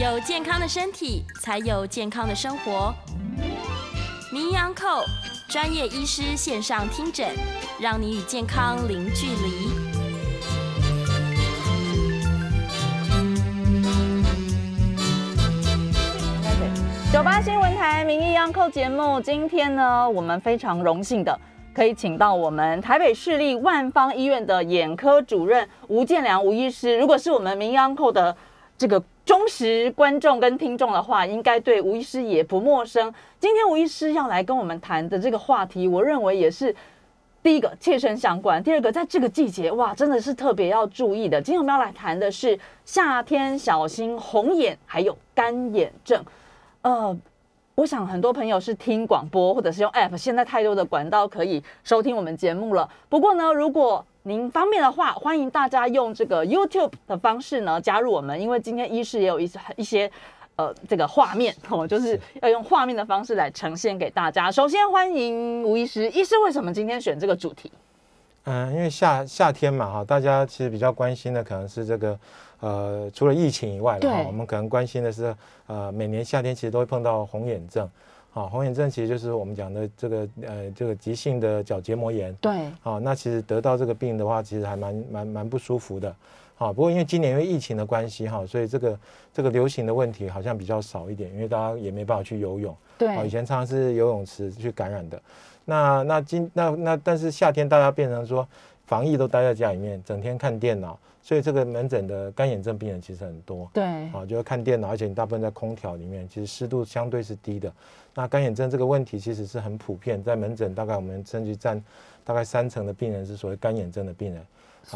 有健康的身体，才有健康的生活。名医扣专业医师线上听诊，让你与健康零距离。九八新闻台名医央扣节目，今天呢，我们非常荣幸的可以请到我们台北市立万方医院的眼科主任吴建良吴医师。如果是我们名医央扣的这个忠实观众跟听众的话，应该对吴医师也不陌生。今天吴医师要来跟我们谈的这个话题，我认为也是第一个切身相关，第二个在这个季节哇，真的是特别要注意的。今天我们要来谈的是夏天小心红眼还有干眼症。呃，我想很多朋友是听广播或者是用 App，现在太多的管道可以收听我们节目了。不过呢，如果您方便的话，欢迎大家用这个 YouTube 的方式呢加入我们，因为今天医师也有一些一些呃这个画面 哦，就是要用画面的方式来呈现给大家。首先欢迎吴医师，医师为什么今天选这个主题？嗯，因为夏夏天嘛哈，大家其实比较关心的可能是这个。呃，除了疫情以外，哈，我们可能关心的是，呃，每年夏天其实都会碰到红眼症，好，红眼症其实就是我们讲的这个呃这个急性的角结膜炎，对，好，那其实得到这个病的话，其实还蛮蛮蛮不舒服的，好，不过因为今年因为疫情的关系哈，所以这个这个流行的问题好像比较少一点，因为大家也没办法去游泳，对，以前常常是游泳池去感染的，那那今那那但是夏天大家变成说防疫都待在家里面，整天看电脑。所以这个门诊的干眼症病人其实很多，对，啊，就是看电脑，而且你大部分在空调里面，其实湿度相对是低的。那干眼症这个问题其实是很普遍，在门诊大概我们甚至占大概三成的病人是所谓干眼症的病人。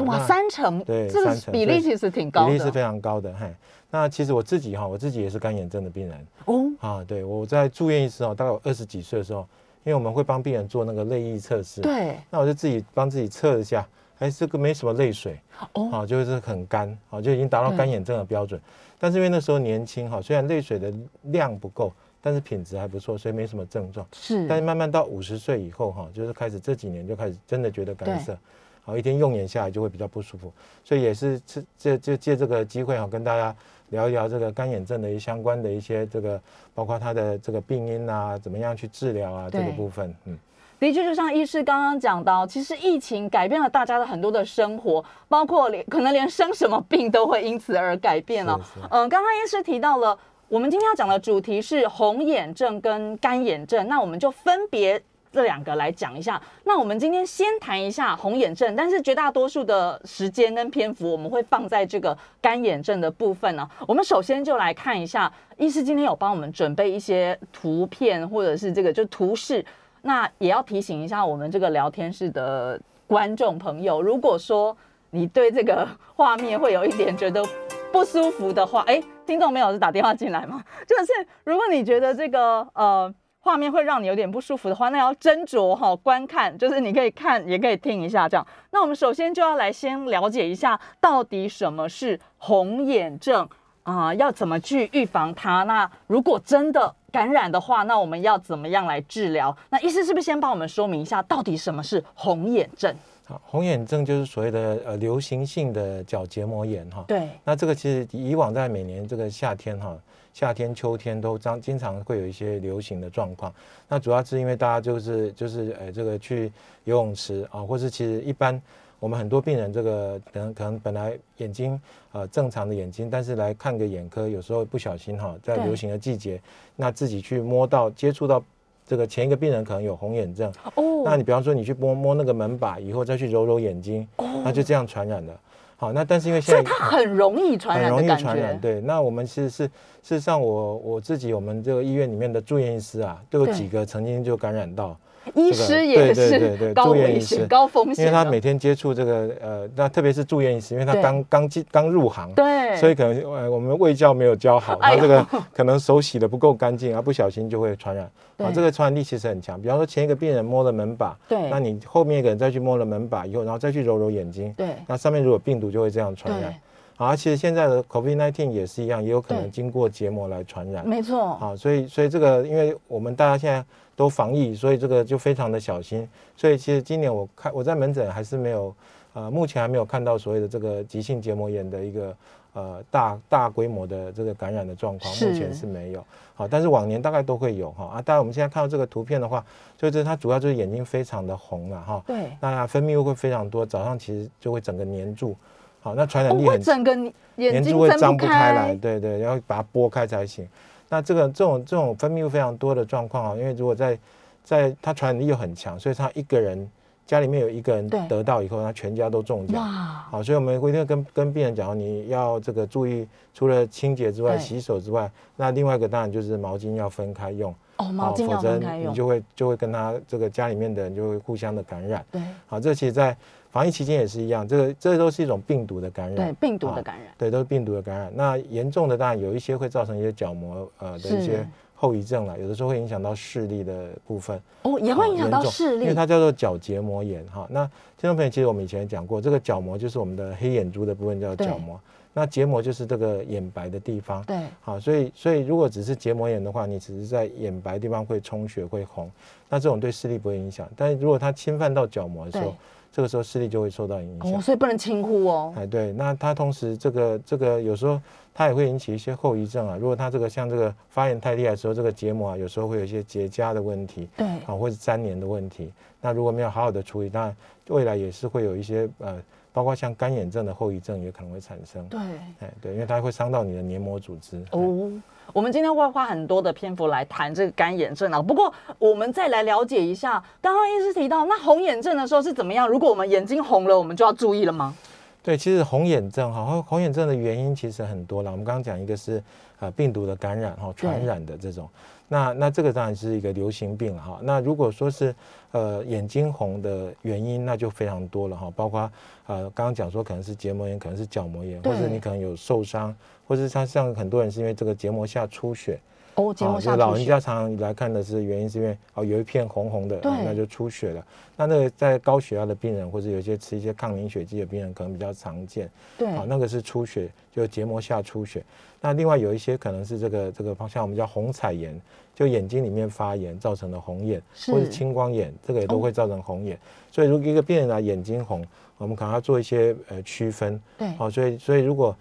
哇，三成，对，这个比例其实挺高的，比例是非常高的。嘿，那其实我自己哈，我自己也是干眼症的病人。哦，啊，对，我在住院的时候，大概我二十几岁的时候，因为我们会帮病人做那个泪液测试，对，那我就自己帮自己测一下。哎，这个没什么泪水，哦，好，就是很干，好，就已经达到干眼症的标准。但是因为那时候年轻，哈，虽然泪水的量不够，但是品质还不错，所以没什么症状。是，但是慢慢到五十岁以后，哈，就是开始这几年就开始真的觉得干涩，好，一天用眼下来就会比较不舒服。所以也是这这就借这个机会哈，跟大家聊一聊这个干眼症的一相关的一些这个，包括它的这个病因啊，怎么样去治疗啊，这个部分，嗯。的确，就像医师刚刚讲到，其实疫情改变了大家的很多的生活，包括连可能连生什么病都会因此而改变了。嗯，刚刚医师提到了，我们今天要讲的主题是红眼症跟干眼症，那我们就分别这两个来讲一下。那我们今天先谈一下红眼症，但是绝大多数的时间跟篇幅我们会放在这个干眼症的部分呢。我们首先就来看一下，医师今天有帮我们准备一些图片或者是这个就图示。那也要提醒一下我们这个聊天室的观众朋友，如果说你对这个画面会有一点觉得不舒服的话，哎，听众朋友是打电话进来吗？就是如果你觉得这个呃画面会让你有点不舒服的话，那要斟酌哈观看，就是你可以看也可以听一下这样。那我们首先就要来先了解一下到底什么是红眼症啊，要怎么去预防它？那如果真的感染的话，那我们要怎么样来治疗？那医师是不是先帮我们说明一下，到底什么是红眼症？好，红眼症就是所谓的呃流行性的角结膜炎哈。对。那这个其实以往在每年这个夏天哈，夏天秋天都常经常会有一些流行的状况。那主要是因为大家就是就是呃这个去游泳池啊，或是其实一般。我们很多病人，这个可能可能本来眼睛呃正常的眼睛，但是来看个眼科，有时候不小心哈，在流行的季节，那自己去摸到接触到这个前一个病人可能有红眼症哦，那你比方说你去摸摸那个门把，以后再去揉揉眼睛，那就这样传染了。好，那但是因为现在它很容易传染，很容易传染。对，那我们其实是事实上，我我自己我们这个医院里面的住院医师啊，都有几个曾经就感染到。医师也是高危险、高风险，因为他每天接触这个呃，那特别是住院医师，因为他刚刚进刚入行，对，所以可能呃我们卫教没有教好，他这个可能手洗的不够干净，啊不小心就会传染。啊，这个传染力其实很强。比方说前一个病人摸了门把，对，那你后面一个人再去摸了门把以后，然后再去揉揉眼睛，对，那上面如果病毒就会这样传染。啊，其实现在的 COVID-19 也是一样，也有可能经过结膜来传染。没错。好，所以所以这个，因为我们大家现在都防疫，所以这个就非常的小心。所以其实今年我看我在门诊还是没有，呃，目前还没有看到所谓的这个急性结膜炎的一个呃大大规模的这个感染的状况，目前是没有。好，但是往年大概都会有哈啊。当然我们现在看到这个图片的话，就是它主要就是眼睛非常的红了哈。对。那分泌物会非常多，早上其实就会整个粘住。好，那传染力很，整个眼睛会张不开来，对对，要把它拨开才行。那这个这种这种分泌物非常多的状况啊，因为如果在在它传染力又很强，所以他一个人家里面有一个人得到以后，他全家都中奖。好，所以我们一定跟跟病人讲，你要这个注意，除了清洁之外，洗手之外，那另外一个当然就是毛巾要分开用。哦，毛巾要分开用，你就会就会跟他这个家里面的人就会互相的感染。对，好，这其实，在防疫期间也是一样，这个这都是一种病毒的感染。对，病毒的感染。对，都是病毒的感染。那严重的当然有一些会造成一些角膜呃的一些后遗症了，有的时候会影响到视力的部分。哦，也会影响到视力，因为它叫做角结膜炎哈。那听众朋友，其实我们以前讲过，这个角膜就是我们的黑眼珠的部分叫角膜。那结膜就是这个眼白的地方，对，好，所以所以如果只是结膜炎的话，你只是在眼白地方会充血会红，那这种对视力不会影响。但是如果它侵犯到角膜的时候，这个时候视力就会受到影响。哦，所以不能轻忽哦。哎，对，那它同时这个这个有时候它也会引起一些后遗症啊。如果它这个像这个发炎太厉害的时候，这个结膜啊有时候会有一些结痂的问题，对，啊，或者粘连的问题。那如果没有好好的处理，当然未来也是会有一些呃。包括像干眼症的后遗症也可能会产生。对，哎，对，因为它会伤到你的黏膜组织。哦，我们今天会花很多的篇幅来谈这个干眼症啊。不过，我们再来了解一下，刚刚医师提到，那红眼症的时候是怎么样？如果我们眼睛红了，我们就要注意了吗？对，其实红眼症哈，红红眼症的原因其实很多了。我们刚刚讲一个是呃病毒的感染哈，传染的这种。那那这个当然是一个流行病哈。那如果说是呃眼睛红的原因，那就非常多了哈，包括呃刚刚讲说可能是结膜炎，可能是角膜炎，或者你可能有受伤，或者是像像很多人是因为这个结膜下出血。哦，结膜下老人家常常来看的是原因是因为哦有一片红红的，那就出血了。那那个在高血压的病人或者有些吃一些抗凝血剂的病人可能比较常见。对，啊那个是出血，就结膜下出血。那另外有一些可能是这个这个方向我们叫红彩炎，就眼睛里面发炎造成的红眼，或者青光眼，这个也都会造成红眼。所以如果一个病人啊眼睛红，我们可能要做一些呃区分。对，好，所以所以如果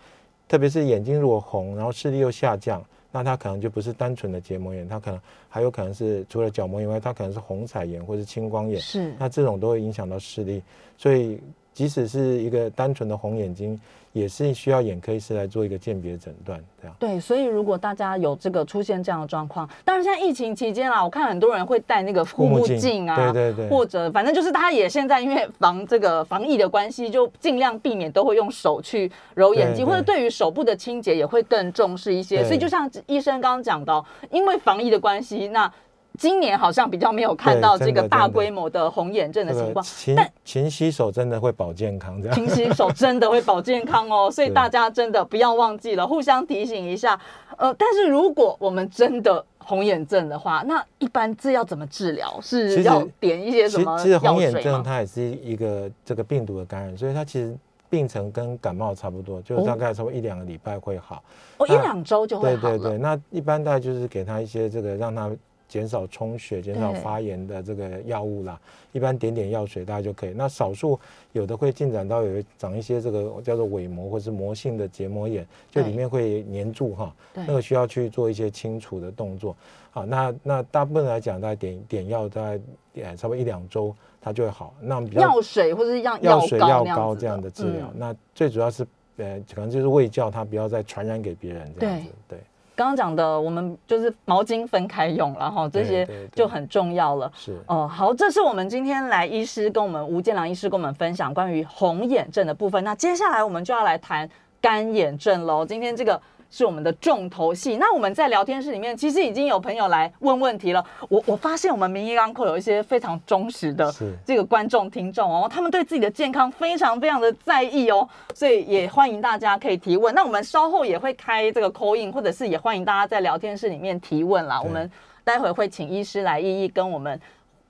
特别是眼睛如果红，然后视力又下降，那它可能就不是单纯的结膜炎，它可能还有可能是除了角膜以外，它可能是红彩炎或是青光眼。是，那这种都会影响到视力，所以即使是一个单纯的红眼睛。也是需要眼科医师来做一个鉴别诊断，这样。对，所以如果大家有这个出现这样的状况，当然现在疫情期间啦，我看很多人会戴那个护目镜啊，对对对，或者反正就是他也现在因为防这个防疫的关系，就尽量避免都会用手去揉眼睛，或者对于手部的清洁也会更重视一些。所以就像医生刚刚讲到，因为防疫的关系，那。今年好像比较没有看到这个大规模的红眼症的情况，但勤洗手真的会保健康，这样勤洗手真的会保健康哦，所以大家真的不要忘记了，互相提醒一下。呃，但是如果我们真的红眼症的话，那一般这要怎么治疗？是要点一些什么其实红眼症它也是一个这个病毒的感染，所以它其实病程跟感冒差不多，就大概差不多一两个礼拜会好。哦，一两周就会好对对对，那一般大概就是给他一些这个让他。减少充血、减少发炎的这个药物啦，一般点点药水大家就可以。那少数有的会进展到有长一些这个叫做伪膜或是膜性的结膜炎，就里面会粘住哈，那个需要去做一些清除的动作。好，那那大部分来讲，大概点点药大概呃差不多一两周它就会好。那比较药水或者药药水药膏这样的治疗，那最主要是呃可能就是胃叫它不要再传染给别人这样子，对。刚刚讲的，我们就是毛巾分开用，然后这些就很重要了。是哦，好，这是我们今天来医师跟我们吴建良医师跟我们分享关于红眼症的部分。那接下来我们就要来谈干眼症喽。今天这个。是我们的重头戏。那我们在聊天室里面，其实已经有朋友来问问题了。我我发现我们民医刚课有一些非常忠实的这个观众听众哦，他们对自己的健康非常非常的在意哦，所以也欢迎大家可以提问。那我们稍后也会开这个 call in，或者是也欢迎大家在聊天室里面提问啦。我们待会会请医师来一一跟我们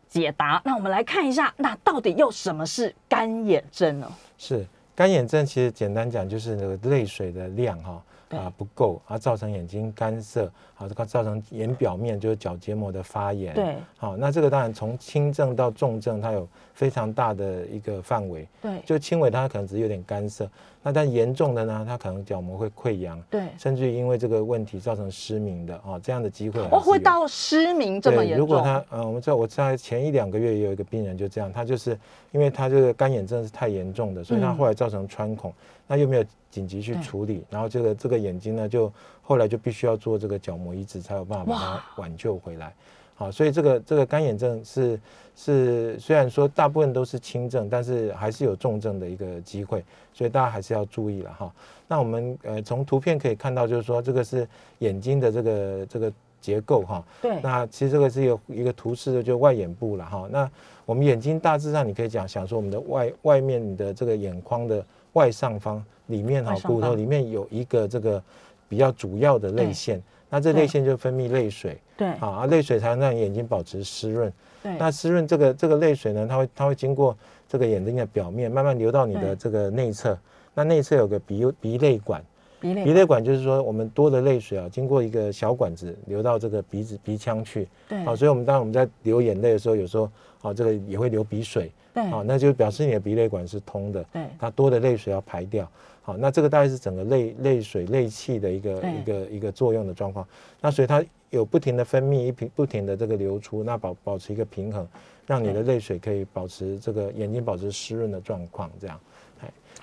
解答。那我们来看一下，那到底又什么是干眼症呢？是干眼症，其实简单讲就是那个泪水的量哈。啊不够，啊造成眼睛干涩，好，这个造成眼表面就是角结膜的发炎。对，好，那这个当然从轻症到重症，它有非常大的一个范围。对，就轻微它可能只是有点干涩，那但严重的呢，它可能角膜会溃疡，对，甚至于因为这个问题造成失明的啊，这样的机会哦，会到失明这么严重。如果他呃，我们知道我在前一两个月也有一个病人就这样，他就是因为他这个干眼症是太严重的，所以他后来造成穿孔，那又没有紧急去处理，然后这个这个眼睛呢就后来就必须要做这个角膜移植才有办法把它挽救回来。好，所以这个这个干眼症是是虽然说大部分都是轻症，但是还是有重症的一个机会，所以大家还是要注意了哈。那我们呃从图片可以看到，就是说这个是眼睛的这个这个结构哈。对。那其实这个是有一个图示的，就外眼部了哈。那我们眼睛大致上你可以讲想说我们的外外面的这个眼眶的外上方里面哈，骨头里面有一个这个比较主要的泪腺。那这泪腺就分泌泪水，对，啊，泪水才能让眼睛保持湿润。对，那湿润这个这个泪水呢，它会它会经过这个眼睛的表面，慢慢流到你的这个内侧。那内侧有个鼻鼻泪管，鼻泪管就是说我们多的泪水啊，经过一个小管子流到这个鼻子鼻腔去。对，啊，所以我们当我们在流眼泪的时候，有时候啊，这个也会流鼻水。对，啊，那就表示你的鼻泪管是通的。对，它多的泪水要排掉。好，那这个大概是整个泪泪水泪气的一个一个一个作用的状况。那所以它有不停的分泌，一平不停的这个流出，那保保持一个平衡，让你的泪水可以保持这个眼睛保持湿润的状况，这样。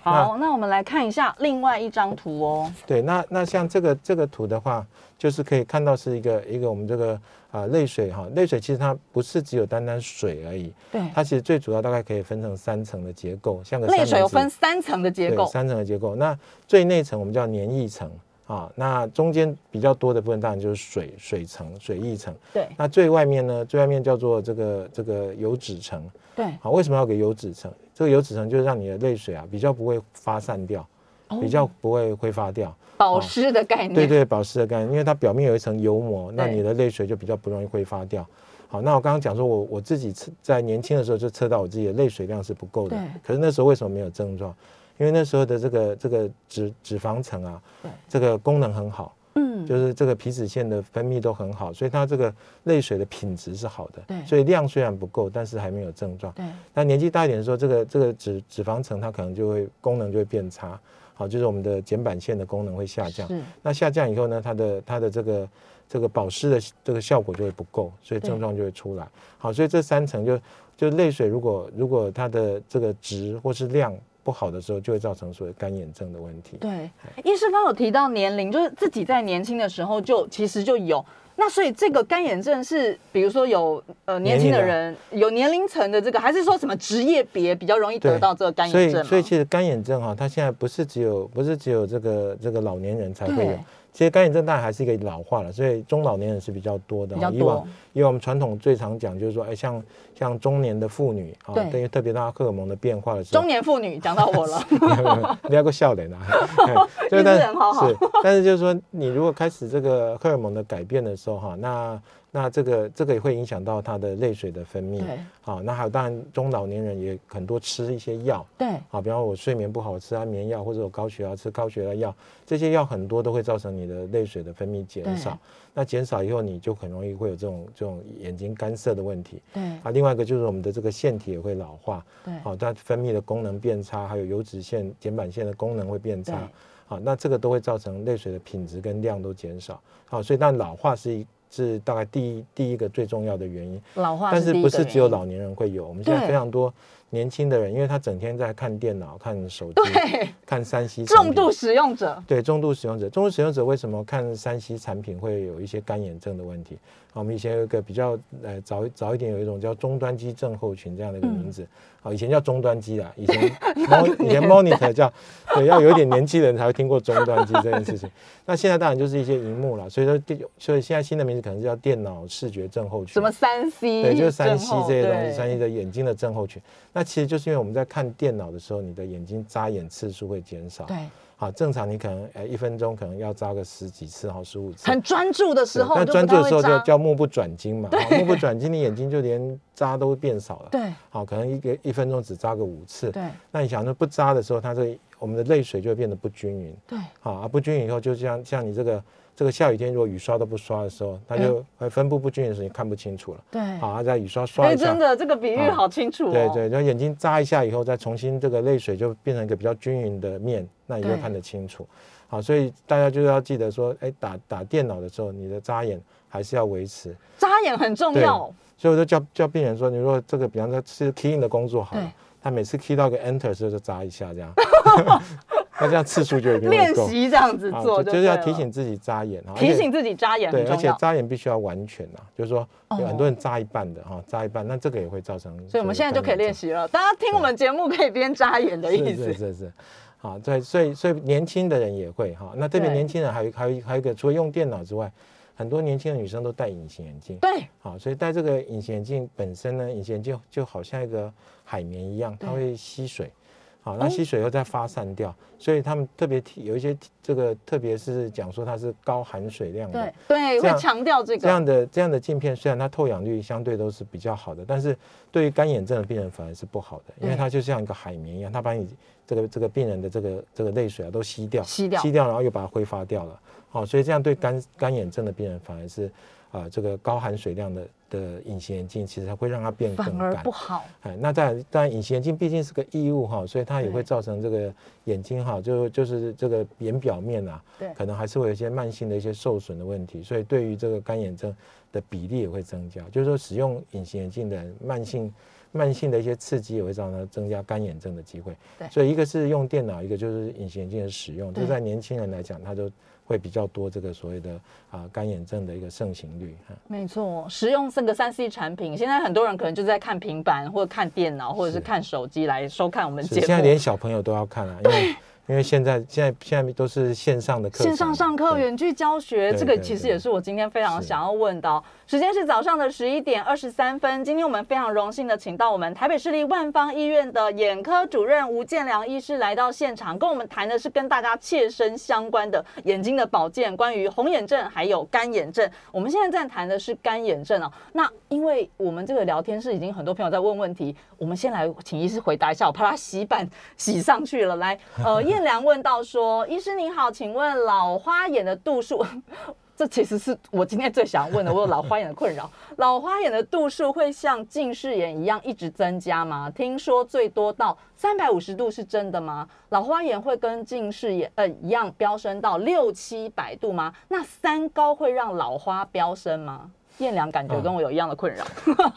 好，那我们来看一下另外一张图哦。对，那那像这个这个图的话，就是可以看到是一个一个我们这个啊泪水哈，泪水其实它不是只有单单水而已，对，它其实最主要大概可以分成三层的结构，像个泪水有分三层的结构，三层的结构。那最内层我们叫黏液层啊，那中间比较多的部分当然就是水水层、水液层。对，那最外面呢，最外面叫做这个这个油脂层。对，好，为什么要给油脂层？这个油脂层就是让你的泪水啊比较不会发散掉，比较不会挥发掉，保湿的概念。对对，保湿的概念，因为它表面有一层油膜，那你的泪水就比较不容易挥发掉。好，那我刚刚讲说我我自己测在年轻的时候就测到我自己的泪水量是不够的，可是那时候为什么没有症状？因为那时候的这个这个脂脂肪层啊，这个功能很好。嗯，就是这个皮脂腺的分泌都很好，所以它这个泪水的品质是好的。对，所以量虽然不够，但是还没有症状。对，那年纪大一点的时候，这个这个脂脂肪层它可能就会功能就会变差。好，就是我们的睑板腺的功能会下降。那下降以后呢，它的它的这个这个保湿的这个效果就会不够，所以症状就会出来。好，所以这三层就就泪水如果如果它的这个值或是量。不好的时候就会造成所谓干眼症的问题。对，医师刚有提到年龄，就是自己在年轻的时候就其实就有。那所以这个干眼症是，比如说有呃年轻的人有年龄层的这个，还是说什么职业别比较容易得到这个干眼症？所以所以其实干眼症哈，它现在不是只有不是只有这个这个老年人才会有。其实干眼症大概还是一个老化了，所以中老年人是比较多的。以往以往我们传统最常讲就是说，哎，像像中年的妇女啊，对。于特别大荷尔蒙的变化的时候，中年妇女讲到我了，你要个笑脸啊，是但是但是就是说，你如果开始这个荷尔蒙的改变的时候哈，那那这个这个也会影响到他的泪水的分泌。对，好，那还有当然中老年人也很多吃一些药。对，好，比方我睡眠不好吃安眠药，或者我高血压吃高血压药，这些药很多都会造成你的泪水的分泌减少。那减少以后，你就很容易会有这种这种眼睛干涩的问题。对，啊，另外一个就是我们的这个腺体也会老化。对，好，它分泌的功能变差，还有油脂腺、睑板腺的功能会变差。好，那这个都会造成泪水的品质跟量都减少。好，所以但老化是一。是大概第一第一个最重要的原因，老化，但是不是只有老年人会有？我们现在非常多年轻的人，因为他整天在看电脑、看手机、看三 C，重度使用者，对重度使用者，重度使用者为什么看三 C 产品会有一些干眼症的问题？我们以前有一个比较呃早早一点有一种叫终端机症候群这样的一个名字。啊，以前叫终端机啦，以前以前 monitor 叫，对，要有一点年纪的人才会听过终端机这件事情。那现在当然就是一些荧幕了，所以说电，所以现在新的名字可能是叫电脑视觉症候群。什么三 C？对，就是三 C 这些东西，三 C 的眼睛的症候群。那那其实就是因为我们在看电脑的时候，你的眼睛眨眼次数会减少。对，好，正常你可能呃一分钟可能要眨个十几次，好十五次。很专注的时候，那专注的时候就叫目不转睛嘛。对，目不转睛，你眼睛就连眨都变少了。对，好，可能一个一分钟只眨个五次。对，那你想说不眨的时候，它这我们的泪水就会变得不均匀。对，好，啊不均匀以后，就像像你这个。这个下雨天如果雨刷都不刷的时候，它就会分布不均匀的时候，你看不清楚了。对，好，在雨刷刷一下，真的这个比喻好清楚。对对，然后眼睛眨一下以后，再重新这个泪水就变成一个比较均匀的面，那你就看得清楚。好，所以大家就要记得说，哎，打打电脑的时候，你的眨眼还是要维持。眨眼很重要。所以我就叫叫病人说，你如果这个比方说是 key in 的工作好了，他每次 key 到个 enter 的时候就眨一下这样。那这样次数就一定练习这样子做，就是要提醒自己眨眼哈，提醒自己眨眼对，而且眨眼必须要完全呐，就是说有很多人眨一半的哈，眨一半，那这个也会造成。所以我们现在就可以练习了，大家听我们节目可以边眨眼的意思。是是是，好，对，所以所以年轻的人也会哈，那特别年轻人还有还有还有一个，除了用电脑之外，很多年轻的女生都戴隐形眼镜。对，好，所以戴这个隐形眼镜本身呢，隐形眼镜就好像一个海绵一样，它会吸水。好，那吸水又再发散掉，所以他们特别提有一些这个，特别是讲说它是高含水量的，对，会强调这个这样的这样的镜片，虽然它透氧率相对都是比较好的，但是对于干眼症的病人反而是不好的，因为它就像一个海绵一样，它把你这个这个病人的这个这个泪水啊都吸掉，吸掉，吸掉，然后又把它挥发掉了。好，所以这样对干干眼症的病人反而是啊这个高含水量的。的隐形眼镜其实会让它变更干，不好。哎，那当然，当然，隐形眼镜毕竟是个异物哈，所以它也会造成这个眼睛哈，就就是这个眼表面啊，对，可能还是会有一些慢性的一些受损的问题，所以对于这个干眼症的比例也会增加。就是说，使用隐形眼镜的慢性慢性的一些刺激也会造成增加干眼症的机会。对，所以一个是用电脑，一个就是隐形眼镜的使用，就在年轻人来讲，他就。会比较多这个所谓的啊干眼症的一个盛行率哈，没错，使用这个三 C 产品，现在很多人可能就在看平板或者看电脑或者是看手机来收看我们节目，现在连小朋友都要看啊，因为。因为现在现在现在都是线上的课，线上上课、远距教学，这个其实也是我今天非常想要问的。时间是早上的十一点二十三分，今天我们非常荣幸的请到我们台北市立万方医院的眼科主任吴建良医师来到现场，跟我们谈的是跟大家切身相关的眼睛的保健，关于红眼症还有干眼症。我们现在在谈的是干眼症哦。那因为我们这个聊天室已经很多朋友在问问题，我们先来请医师回答一下，我怕他洗板洗上去了。来，呃，叶。良问到说：“医师您好，请问老花眼的度数，这其实是我今天最想问的。我有老花眼的困扰，老花眼的度数会像近视眼一样一直增加吗？听说最多到三百五十度是真的吗？老花眼会跟近视眼呃一样飙升到六七百度吗？那三高会让老花飙升吗？”燕良感觉跟我有一样的困扰，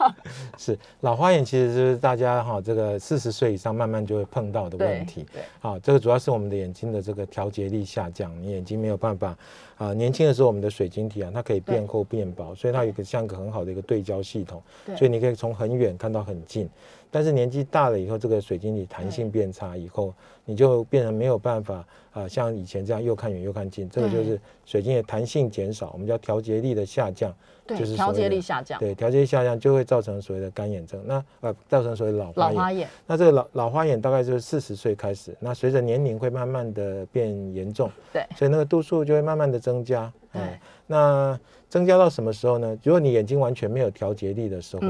是老花眼，其实是大家哈这个四十岁以上慢慢就会碰到的问题。对，好，这个主要是我们的眼睛的这个调节力下降，你眼睛没有办法啊。年轻的时候，我们的水晶体啊，它可以变厚变薄，所以它有一个像个很好的一个对焦系统，所以你可以从很远看到很近。但是年纪大了以后，这个水晶体弹性变差以后，你就变成没有办法啊，像以前这样又看远又看近，这个就是水晶的弹性减少，我们叫调节力的下降。就是调节力下降，对，调节力下降就会造成所谓的干眼症，那呃造成所谓老老花眼。那这个老老花眼大概就是四十岁开始，那随着年龄会慢慢的变严重，对，所以那个度数就会慢慢的增加。对，那增加到什么时候呢？如果你眼睛完全没有调节力的时候，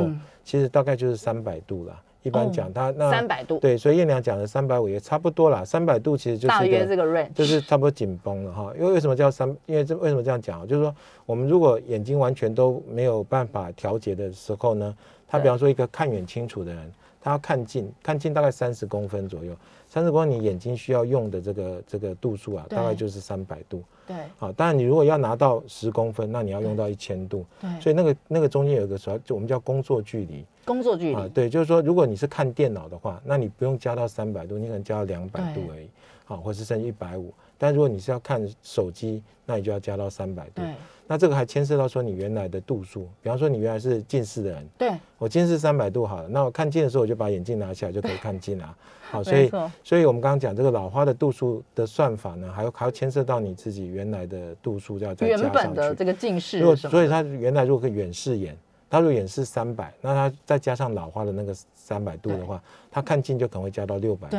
其实大概就是三百度了。一般讲，它那三百度，对，所以燕良讲的三百五也差不多啦。三百度其实就是大约这个 range，就是差不多紧绷了哈。因为为什么叫三？因为这为什么这样讲就是说，我们如果眼睛完全都没有办法调节的时候呢，他比方说一个看远清楚的人，他要看近，看近大概三十公分左右，三十公分你眼睛需要用的这个这个度数啊，大概就是三百度。对，好，当然你如果要拿到十公分，那你要用到一千度。对，所以那个那个中间有一个说，就我们叫工作距离。工作距离啊。对，就是说，如果你是看电脑的话，那你不用加到三百度，你可能加到两百度而已，好，或是甚至一百五。但如果你是要看手机，那你就要加到三百度。对。那这个还牵涉到说你原来的度数，比方说你原来是近视的人，对，我近视三百度好了，那我看近的时候我就把眼镜拿起来就可以看近啊。好，所以所以我们刚刚讲这个老花的度数的算法呢，还要还要牵涉到你自己原来的度数要再加上去。原本的这个近视，所以它原来如果可以远视眼。他如果远视三百，那他再加上老花的那个三百度的话，他看近就可能会加到六百度，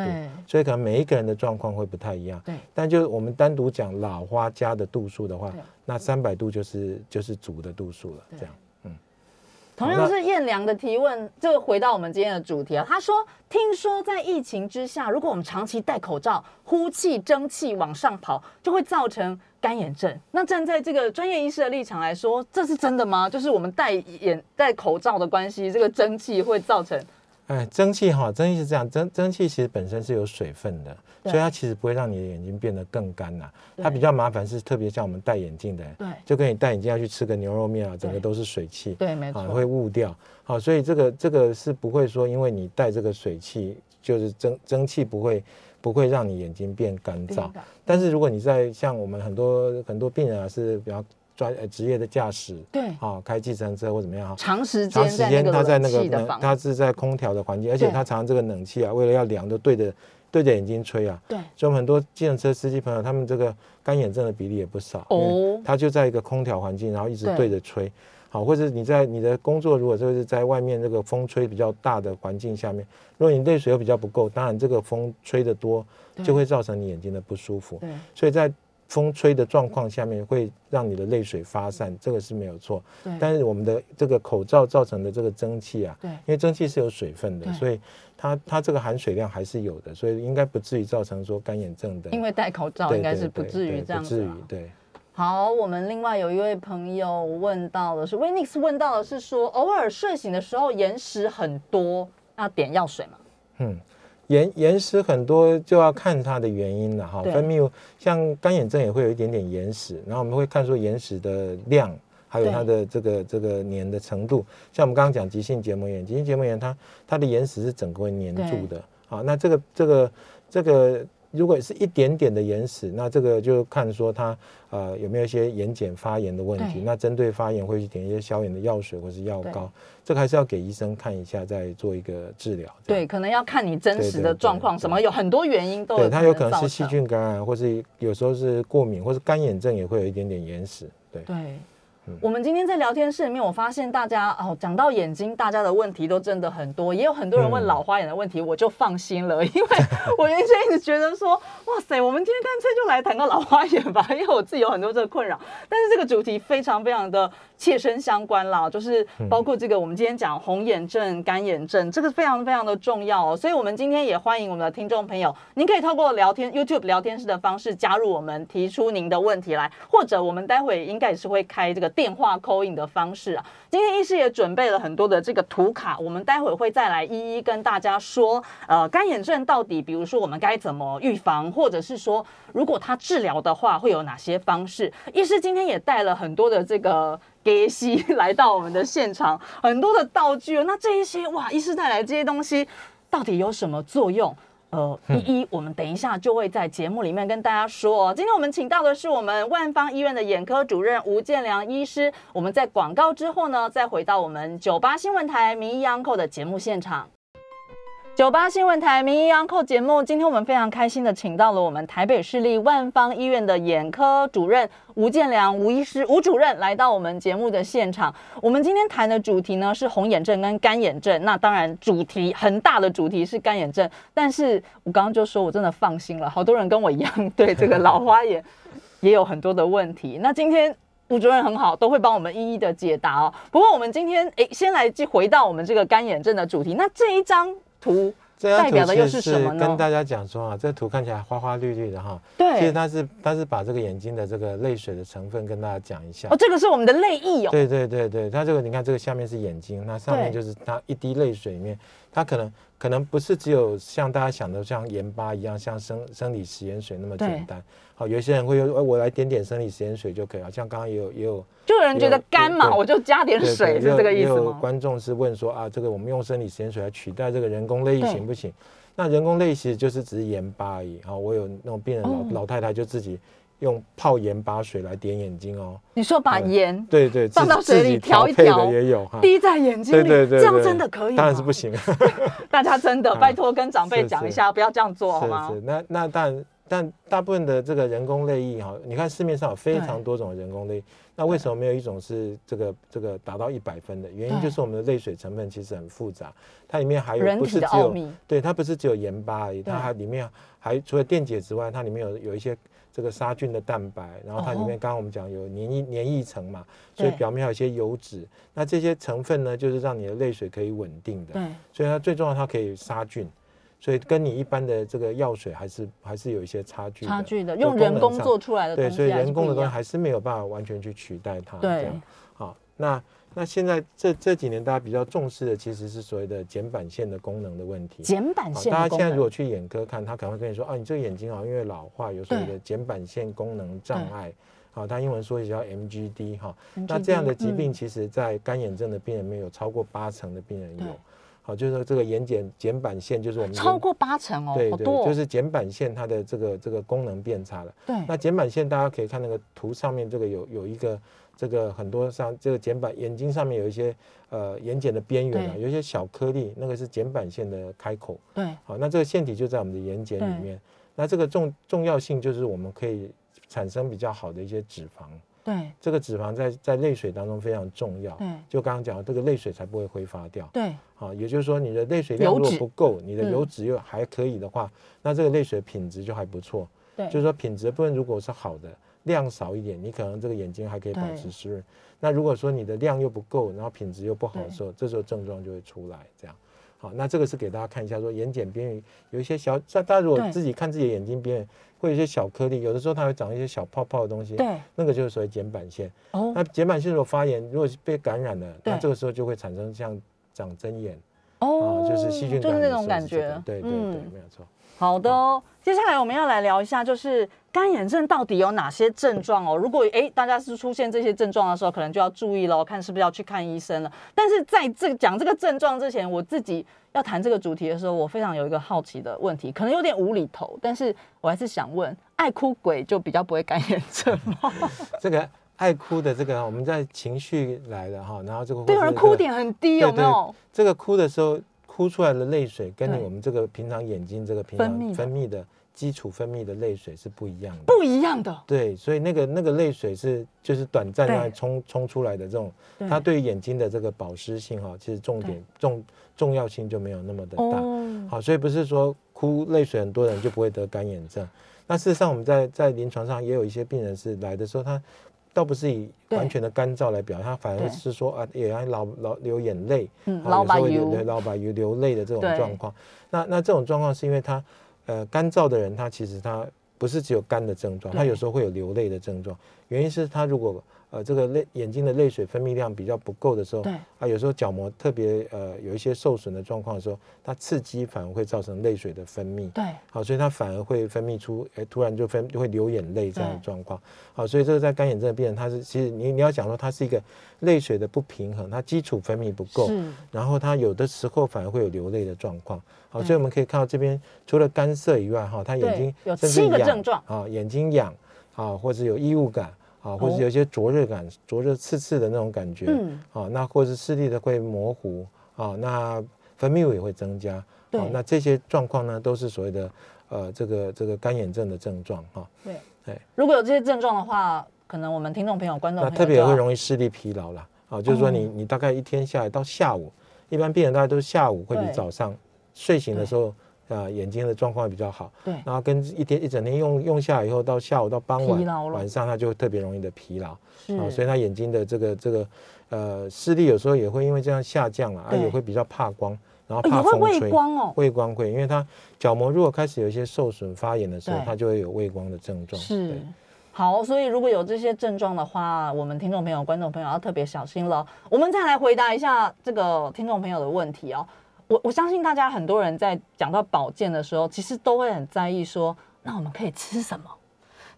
所以可能每一个人的状况会不太一样。对，但就是我们单独讲老花加的度数的话，那三百度就是就是主的度数了，这样。同样是燕良的提问，就回到我们今天的主题啊。他说：“听说在疫情之下，如果我们长期戴口罩，呼气蒸汽往上跑，就会造成干眼症。那站在这个专业医师的立场来说，这是真的吗？就是我们戴眼戴口罩的关系，这个蒸汽会造成？”哎，蒸汽哈，蒸汽是这样，蒸蒸汽其实本身是有水分的，所以它其实不会让你的眼睛变得更干呐。它比较麻烦是，特别像我们戴眼镜的，对，就跟你戴眼镜要去吃个牛肉面啊，整个都是水汽，对，没错，会雾掉。好，所以这个这个是不会说，因为你戴这个水汽，就是蒸蒸汽不会不会让你眼睛变干燥。但是如果你在像我们很多很多病人啊，是比较。专呃职业的驾驶，对，啊，开计程车或怎么样哈，长时间长时间他在那个他是在空调的环境，而且他常常这个冷气啊，为了要凉，都对着对着眼睛吹啊，对，所以我们很多计程车司机朋友，他们这个干眼症的比例也不少哦，他就在一个空调环境，然后一直对着吹，好，或者你在你的工作如果就是在外面这个风吹比较大的环境下面，如果你泪水又比较不够，当然这个风吹得多，就会造成你眼睛的不舒服，对，所以在。风吹的状况下面会让你的泪水发散，这个是没有错。但是我们的这个口罩造成的这个蒸汽啊，对。因为蒸汽是有水分的，所以它它这个含水量还是有的，所以应该不至于造成说干眼症的。因为戴口罩应该是不至于这样子。不至于，对。好，我们另外有一位朋友问到的是 w i n i x 问到的是说，偶尔睡醒的时候眼屎很多，那点药水吗？嗯。眼眼屎很多就要看它的原因了哈，分泌像干眼症也会有一点点眼屎，然后我们会看出眼屎的量，还有它的这个这个粘的程度。像我们刚刚讲急性结膜炎，急性结膜炎它它的眼屎是整个会粘住的，好，那这个这个这个。如果是一点点的眼屎，那这个就看说它呃有没有一些眼睑发炎的问题。那针对发炎会去点一些消炎的药水或是药膏，这个还是要给医生看一下，再做一个治疗。对，可能要看你真实的状况，什么有很多原因都有对，它有可能是细菌感染，或是有时候是过敏，或是干眼症也会有一点点眼屎。对。对。我们今天在聊天室里面，我发现大家哦，讲到眼睛，大家的问题都真的很多，也有很多人问老花眼的问题，我就放心了，因为我原先一直觉得说，哇塞，我们今天干脆就来谈个老花眼吧，因为我自己有很多这个困扰，但是这个主题非常非常的。切身相关啦，就是包括这个，我们今天讲红眼症、干眼症，这个非常非常的重要哦。所以，我们今天也欢迎我们的听众朋友，您可以透过聊天 YouTube 聊天室的方式加入我们，提出您的问题来，或者我们待会应该也是会开这个电话 call in 的方式啊。今天医师也准备了很多的这个图卡，我们待会会再来一一跟大家说，呃，干眼症到底，比如说我们该怎么预防，或者是说如果它治疗的话会有哪些方式？医师今天也带了很多的这个。给西来到我们的现场，很多的道具，那这一些哇，医师带来这些东西到底有什么作用？呃，一一我们等一下就会在节目里面跟大家说。今天我们请到的是我们万方医院的眼科主任吴建良医师。我们在广告之后呢，再回到我们九八新闻台名医 Uncle 的节目现场。九八新闻台名医 Uncle 节目，今天我们非常开心的请到了我们台北市立万方医院的眼科主任吴建良吴医师吴主任来到我们节目的现场。我们今天谈的主题呢是红眼症跟干眼症。那当然主题很大的主题是干眼症，但是我刚刚就说我真的放心了，好多人跟我一样对这个老花眼 也有很多的问题。那今天吴主任很好，都会帮我们一一的解答哦。不过我们今天诶，先来回到我们这个干眼症的主题。那这一张。图代表的又是什么呢？跟大家讲说啊，这图看起来花花绿绿的哈。对，其实它是它是把这个眼睛的这个泪水的成分跟大家讲一下。哦，这个是我们的泪液哦。对对对对，它这个你看这个下面是眼睛，那上面就是它一滴泪水里面，它可能可能不是只有像大家想的像盐巴一样，像生生理食盐水那么简单。好，有些人会说，我来点点生理食盐水就可以了。像刚刚也有也有，就有人觉得干嘛，我就加点水，是这个意思吗？观众是问说啊，这个我们用生理食盐水来取代这个人工泪液行不行？那人工泪其实就是只是盐巴而已。好，我有那种病人老老太太就自己用泡盐巴水来点眼睛哦。你说把盐对对放到水里调一调也有哈，滴在眼睛里，这样真的可以？当然是不行。大家真的 拜托跟长辈讲一下，不要这样做好吗？是是，那那当然。但大部分的这个人工泪液哈，你看市面上有非常多种人工泪，那为什么没有一种是这个这个达到一百分的？原因就是我们的泪水成分其实很复杂，它里面还有不是只有对它不是只有盐巴而已，它还里面还除了电解之外，它里面有有一些这个杀菌的蛋白，然后它里面刚刚我们讲有粘液粘液层嘛，所以表面还有一些油脂，那这些成分呢，就是让你的泪水可以稳定的，对，所以它最重要，它可以杀菌。所以跟你一般的这个药水还是还是有一些差距，差距的，用人工做出来的对，所以人工的东西还是没有办法完全去取代它。对，好，那那现在这这几年大家比较重视的其实是所谓的睑板腺的功能的问题。睑板腺，大家现在如果去眼科看，他可能会跟你说，啊，你这个眼睛啊，因为老化有所谓的睑板腺功能障碍，好，他英文说也叫 MGD 哈。那这样的疾病，其实在干眼症的病人里面有超过八成的病人有。好，就是说这个眼睑睑板腺就是我们超过八成哦，对对，就是睑板腺它的这个这个功能变差了。对，那睑板腺大家可以看那个图上面这个有有一个这个很多像这个睑板眼睛上面有一些呃眼睑的边缘啊，有一些小颗粒，那个是睑板腺的开口。对，好，那这个腺体就在我们的眼睑里面。那这个重重要性就是我们可以产生比较好的一些脂肪。对，这个脂肪在在泪水当中非常重要。对，就刚刚讲，这个泪水才不会挥发掉。对，好，也就是说你的泪水量如果不够，你的油脂又还可以的话，那这个泪水品质就还不错。对，就是说品质部分如果是好的，量少一点，你可能这个眼睛还可以保持湿润。那如果说你的量又不够，然后品质又不好的时候，这时候症状就会出来。这样，好，那这个是给大家看一下，说眼睑边缘有一些小，大家如果自己看自己的眼睛边缘。会有一些小颗粒，有的时候它会长一些小泡泡的东西，对，那个就是所谓睑板腺。哦，那睑板腺如果发炎，如果是被感染了，那这个时候就会产生像长针眼，哦，就是细菌，就是那种感觉。对对对，没有错。好的哦，接下来我们要来聊一下，就是干眼症到底有哪些症状哦？如果哎大家是出现这些症状的时候，可能就要注意喽，看是不是要去看医生了。但是在这个讲这个症状之前，我自己要谈这个主题的时候，我非常有一个好奇的问题，可能有点无厘头，但是我还是想问：爱哭鬼就比较不会干眼症吗？这个爱哭的这个，我们在情绪来了哈，然后这个对，有人哭点很低，有没有？这个哭的时候。哭出来的泪水跟你我们这个平常眼睛这个平常分泌的基础分泌的泪水是不一样的，不一样的。对，所以那个那个泪水是就是短暂的冲冲出来的这种，它对于眼睛的这个保湿性哈，其实重点重重要性就没有那么的大。好，所以不是说哭泪水很多人就不会得干眼症。那事实上我们在在临床上也有一些病人是来的时候他。倒不是以完全的干燥来表现，他反而是说啊，也要老老流眼泪，嗯，老把油，老把油流泪的这种状况。那那这种状况是因为他，呃，干燥的人他其实他不是只有干的症状，他有时候会有流泪的症状。原因是他如果呃，这个泪眼睛的泪水分泌量比较不够的时候，对啊，有时候角膜特别呃有一些受损的状况的时候，它刺激反而会造成泪水的分泌，对，好，所以它反而会分泌出，哎，突然就分就会流眼泪这样的状况，好，所以这个在干眼症的病人，他是其实你你要讲说它是一个泪水的不平衡，它基础分泌不够，然后它有的时候反而会有流泪的状况，好，所以我们可以看到这边除了干涩以外，哈，他眼睛有七个症状，啊，眼睛痒，啊，或者有异物感。啊，或者有些灼热感，灼热刺刺的那种感觉，嗯，啊，那或者是视力的会模糊，啊，那分泌物也会增加，对，那这些状况呢，都是所谓的呃这个这个干眼症的症状，哈，对，哎，如果有这些症状的话，可能我们听众朋友、观众那特别会容易视力疲劳了，啊，就是说你你大概一天下来到下午，一般病人大概都是下午会比早上睡醒的时候。啊，眼睛的状况比较好，对，然后跟一天一整天用用下来以后，到下午到傍晚晚上，他就特别容易的疲劳，啊，所以他眼睛的这个这个呃视力有时候也会因为这样下降了，啊，也会比较怕光，然后怕风吹，畏光哦，畏光会，因为它角膜如果开始有一些受损发炎的时候，它就会有畏光的症状。是，好，所以如果有这些症状的话，我们听众朋友、观众朋友要特别小心了。我们再来回答一下这个听众朋友的问题哦。我我相信大家很多人在讲到保健的时候，其实都会很在意说，那我们可以吃什么？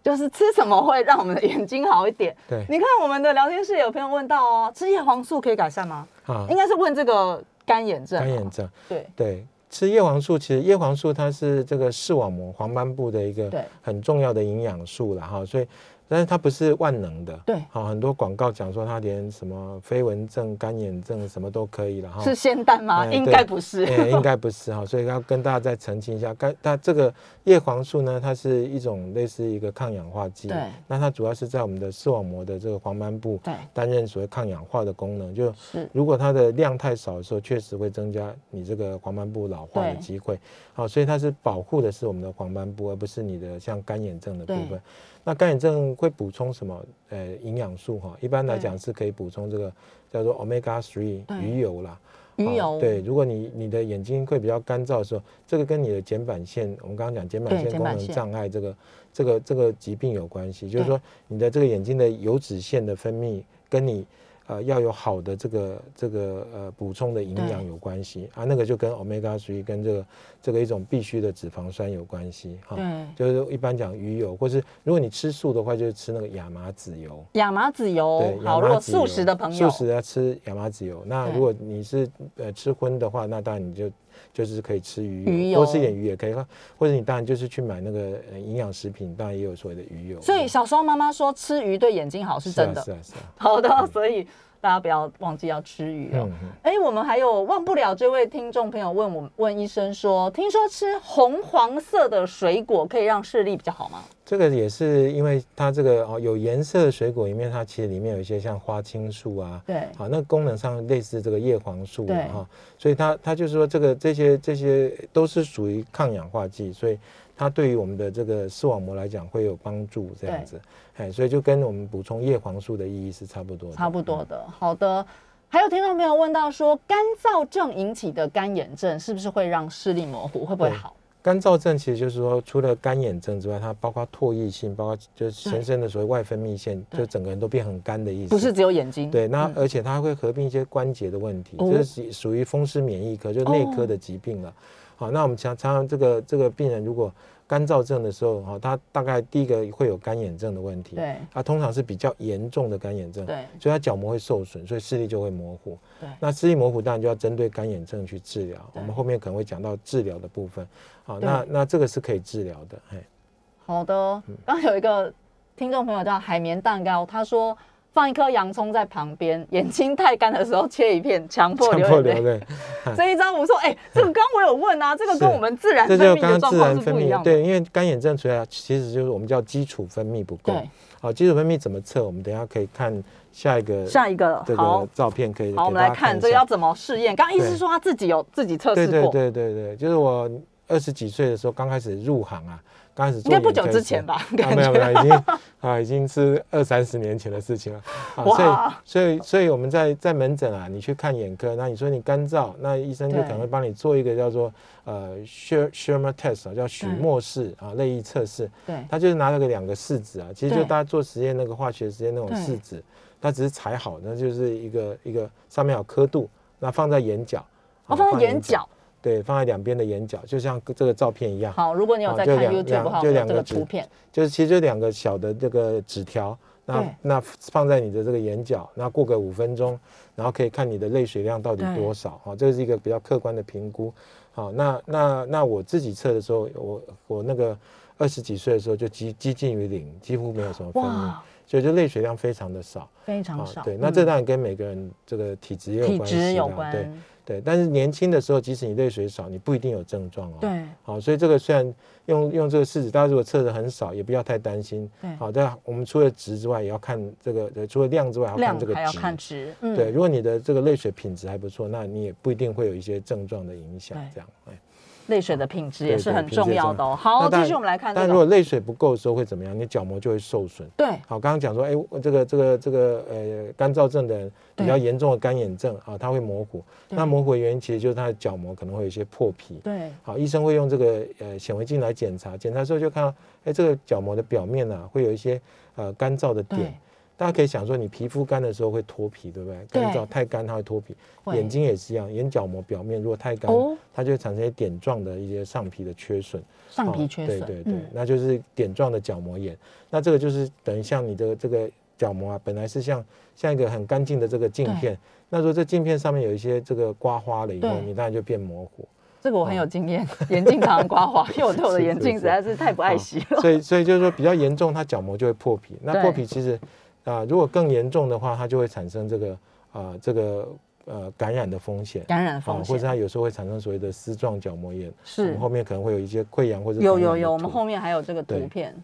就是吃什么会让我们的眼睛好一点？对，你看我们的聊天室有朋友问到哦，吃叶黄素可以改善吗？啊，应该是问这个干眼症。干眼症，对对，吃叶黄素，其实叶黄素它是这个视网膜黄斑部的一个很重要的营养素了哈，所以但是它不是万能的。对，好，很多广告讲说它连什么飞蚊症、干眼症什么都可以了哈。是仙丹吗？哎应该不是。哎，应该不是哈，所以要跟大家再澄清一下。干，它这个叶黄素呢，它是一种类似一个抗氧化剂。对。那它主要是在我们的视网膜的这个黄斑部对担任所谓抗氧化的功能。就是如果它的量太少的时候，确实会增加你这个黄斑部老化的机会。好，所以它是保护的是我们的黄斑部，而不是你的像干眼症的部分。那干眼症会补充什么？呃，营养素哈，一般来讲是可以补充这个叫做 omega three 鱼油啦。鱼油对，如果你你的眼睛会比较干燥的时候，这个跟你的睑板腺，我们刚刚讲睑板腺功能障碍这个这个这个疾病有关系，就是说你的这个眼睛的油脂腺的分泌跟你。呃，要有好的这个这个呃补充的营养有关系啊，那个就跟 omega three 跟这个这个一种必须的脂肪酸有关系哈。对，就是一般讲鱼油，或是如果你吃素的话，就是吃那个亚麻籽油。亚麻籽油，对，好，如果素食的朋友，素食要吃亚麻籽油。那如果你是呃吃荤的话，那当然你就。就是可以吃鱼油，多吃一点鱼也可以，或者你当然就是去买那个营养食品，当然也有所谓的鱼油。所以小时候妈妈说吃鱼对眼睛好是真的，是啊是啊。好的，所以大家不要忘记要吃鱼哦。哎，我们还有忘不了这位听众朋友问我问医生说，听说吃红黄色的水果可以让视力比较好吗？这个也是因为它这个哦有颜色的水果里面，它其实里面有一些像花青素啊，对，好，那功能上类似这个叶黄素哈，所以它它就是说这个这些这些都是属于抗氧化剂，所以它对于我们的这个视网膜来讲会有帮助这样子，哎，所以就跟我们补充叶黄素的意义是差不多的，差不多的。好的，还有听众朋友问到说，干燥症引起的干眼症是不是会让视力模糊，会不会好？干燥症其实就是说，除了干眼症之外，它包括唾液性，包括就是全身的所谓外分泌腺，就整个人都变很干的意思。不是只有眼睛。对，那而且它会合并一些关节的问题，这是属于风湿免疫科，就内科的疾病了。好，那我们常常常这个这个病人如果。干燥症的时候，哈，他大概第一个会有干眼症的问题，对，他通常是比较严重的干眼症，对，所以他角膜会受损，所以视力就会模糊，对，那视力模糊当然就要针对干眼症去治疗，我们后面可能会讲到治疗的部分，好，那那这个是可以治疗的，哎，好的，刚有一个听众朋友叫海绵蛋糕，他说。放一颗洋葱在旁边，眼睛太干的时候切一片，强迫流眼泪。这一张我说，哎，这个刚我有问啊，这个跟我们自然分泌的状况是不一样。对，因为干眼症主要其实就是我们叫基础分泌不够。对，好，基础分泌怎么测？我们等下可以看下一个下一个这个照片，可以好，我们来看这个要怎么试验。刚刚医师说他自己有自己测试过。对对对对对，就是我二十几岁的时候刚开始入行啊。刚开始做应该不久之前吧？啊，没有没有，已经 啊，已经是二三十年前的事情了。啊，所以所以所以我们在在门诊啊，你去看眼科，那你说你干燥，那医生就可能会帮你做一个叫做呃 Shermer test 啊，叫许默式啊泪液测试。对，他就是拿了个两个试纸啊，其实就大家做实验那个化学实验那种试纸，它只是裁好，那就是一个一个上面有刻度，那放在眼角，哦，放在眼角。对，放在两边的眼角，就像这个照片一样。好，如果你有在看话，就两个图片，就是其实就两个小的这个纸条，那那放在你的这个眼角，那过个五分钟，然后可以看你的泪水量到底多少。好，这是一个比较客观的评估。好，那那那我自己测的时候，我我那个二十几岁的时候就接接近于零，几乎没有什么分泌，所以就泪水量非常的少，非常少。对，那这当然跟每个人这个体质也有关系啦。对。对，但是年轻的时候，即使你泪水少，你不一定有症状哦。对，好，所以这个虽然用用这个试纸，大家如果测的很少，也不要太担心。对，好，但我们除了值之外，也要看这个，除了量之外，还要看这个值。还要看值。对，如果你的这个泪水品质还不错，那你也不一定会有一些症状的影响。这样，哎。泪水的品质也是很重要的哦。好，继续我们来看。但如果泪水不够的时候会怎么样？你角膜就会受损。对。好，刚刚讲说，哎，这个这个这个呃干燥症的人，比较严重的干眼症啊，它会模糊。那模糊的原因其实就是它的角膜可能会有一些破皮。对。好，医生会用这个呃显微镜来检查，检查之后就看到，哎，这个角膜的表面呢会有一些呃干燥的点。大家可以想说，你皮肤干的时候会脱皮，对不对？干燥太干它会脱皮，眼睛也是一样，眼角膜表面如果太干，它就会产生一点状的一些上皮的缺损。上皮缺损，对对对，那就是点状的角膜炎。那这个就是等于像你的这个角膜啊，本来是像像一个很干净的这个镜片，那如果这镜片上面有一些这个刮花了以后，你当然就变模糊。这个我很有经验，眼镜常常刮花，因为我对我的眼镜实在是太不爱惜了。所以，所以就是说比较严重，它角膜就会破皮。那破皮其实啊，如果更严重的话，它就会产生这个啊，这个呃感染的风险，感染风险，或者它有时候会产生所谓的丝状角膜炎，是我们后面可能会有一些溃疡或者有有有，我们后面还有这个图片。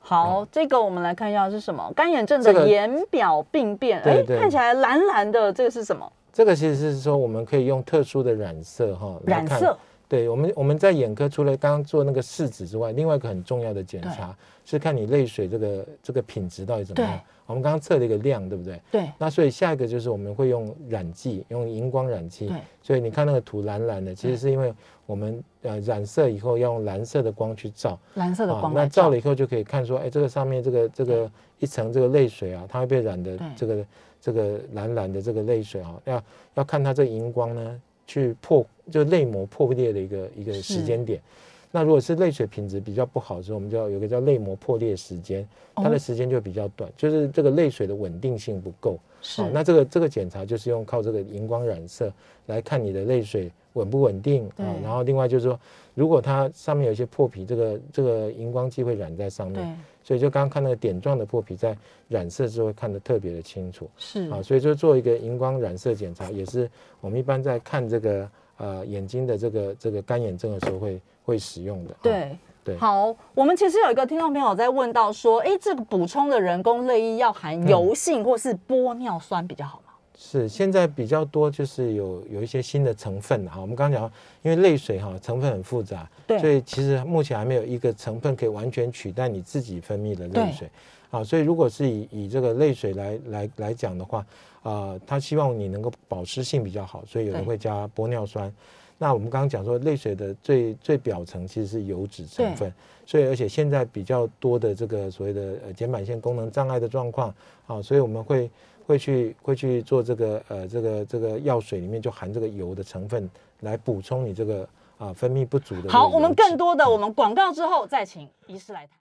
好，这个我们来看一下是什么？干眼症的眼表病变，哎，看起来蓝蓝的，这个是什么？这个其实是说我们可以用特殊的染色哈，染色。对我们我们在眼科除了刚刚做那个试纸之外，另外一个很重要的检查是看你泪水这个这个品质到底怎么样。我们刚刚测了一个量，对不对？对。那所以下一个就是我们会用染剂，用荧光染剂。对。所以你看那个图蓝蓝的，其实是因为我们呃染色以后要用蓝色的光去照。蓝色的光。那照了以后就可以看说，哎，这个上面这个这个一层这个泪水啊，它会被染的这个这个蓝蓝的这个泪水啊，要要看它这荧光呢。去破就泪膜破裂的一个一个时间点，那如果是泪水品质比较不好的时候，我们就要有个叫泪膜破裂时间，它的时间就比较短，就是这个泪水的稳定性不够。是，那这个这个检查就是用靠这个荧光染色来看你的泪水稳不稳定啊。然后另外就是说，如果它上面有一些破皮，这个这个荧光剂会染在上面。所以就刚刚看那个点状的破皮，在染色之后看得特别的清楚。是啊，所以就做一个荧光染色检查，也是我们一般在看这个呃眼睛的这个这个干眼症的时候会会使用的。对对。好，我们其实有一个听众朋友在问到说，哎，这个补充的人工泪液要含油性或是玻尿酸比较好吗？是，现在比较多就是有有一些新的成分哈。我们刚刚讲，因为泪水哈成分很复杂，对，所以其实目前还没有一个成分可以完全取代你自己分泌的泪水。啊，所以如果是以以这个泪水来来来讲的话，啊，他希望你能够保湿性比较好，所以有人会加玻尿酸。那我们刚刚讲说，泪水的最最表层其实是油脂成分，所以而且现在比较多的这个所谓的呃睑板腺功能障碍的状况，啊，所以我们会。会去会去做这个呃这个这个药水里面就含这个油的成分来补充你这个啊分泌不足的。好，我们更多的我们广告之后再请医师来谈。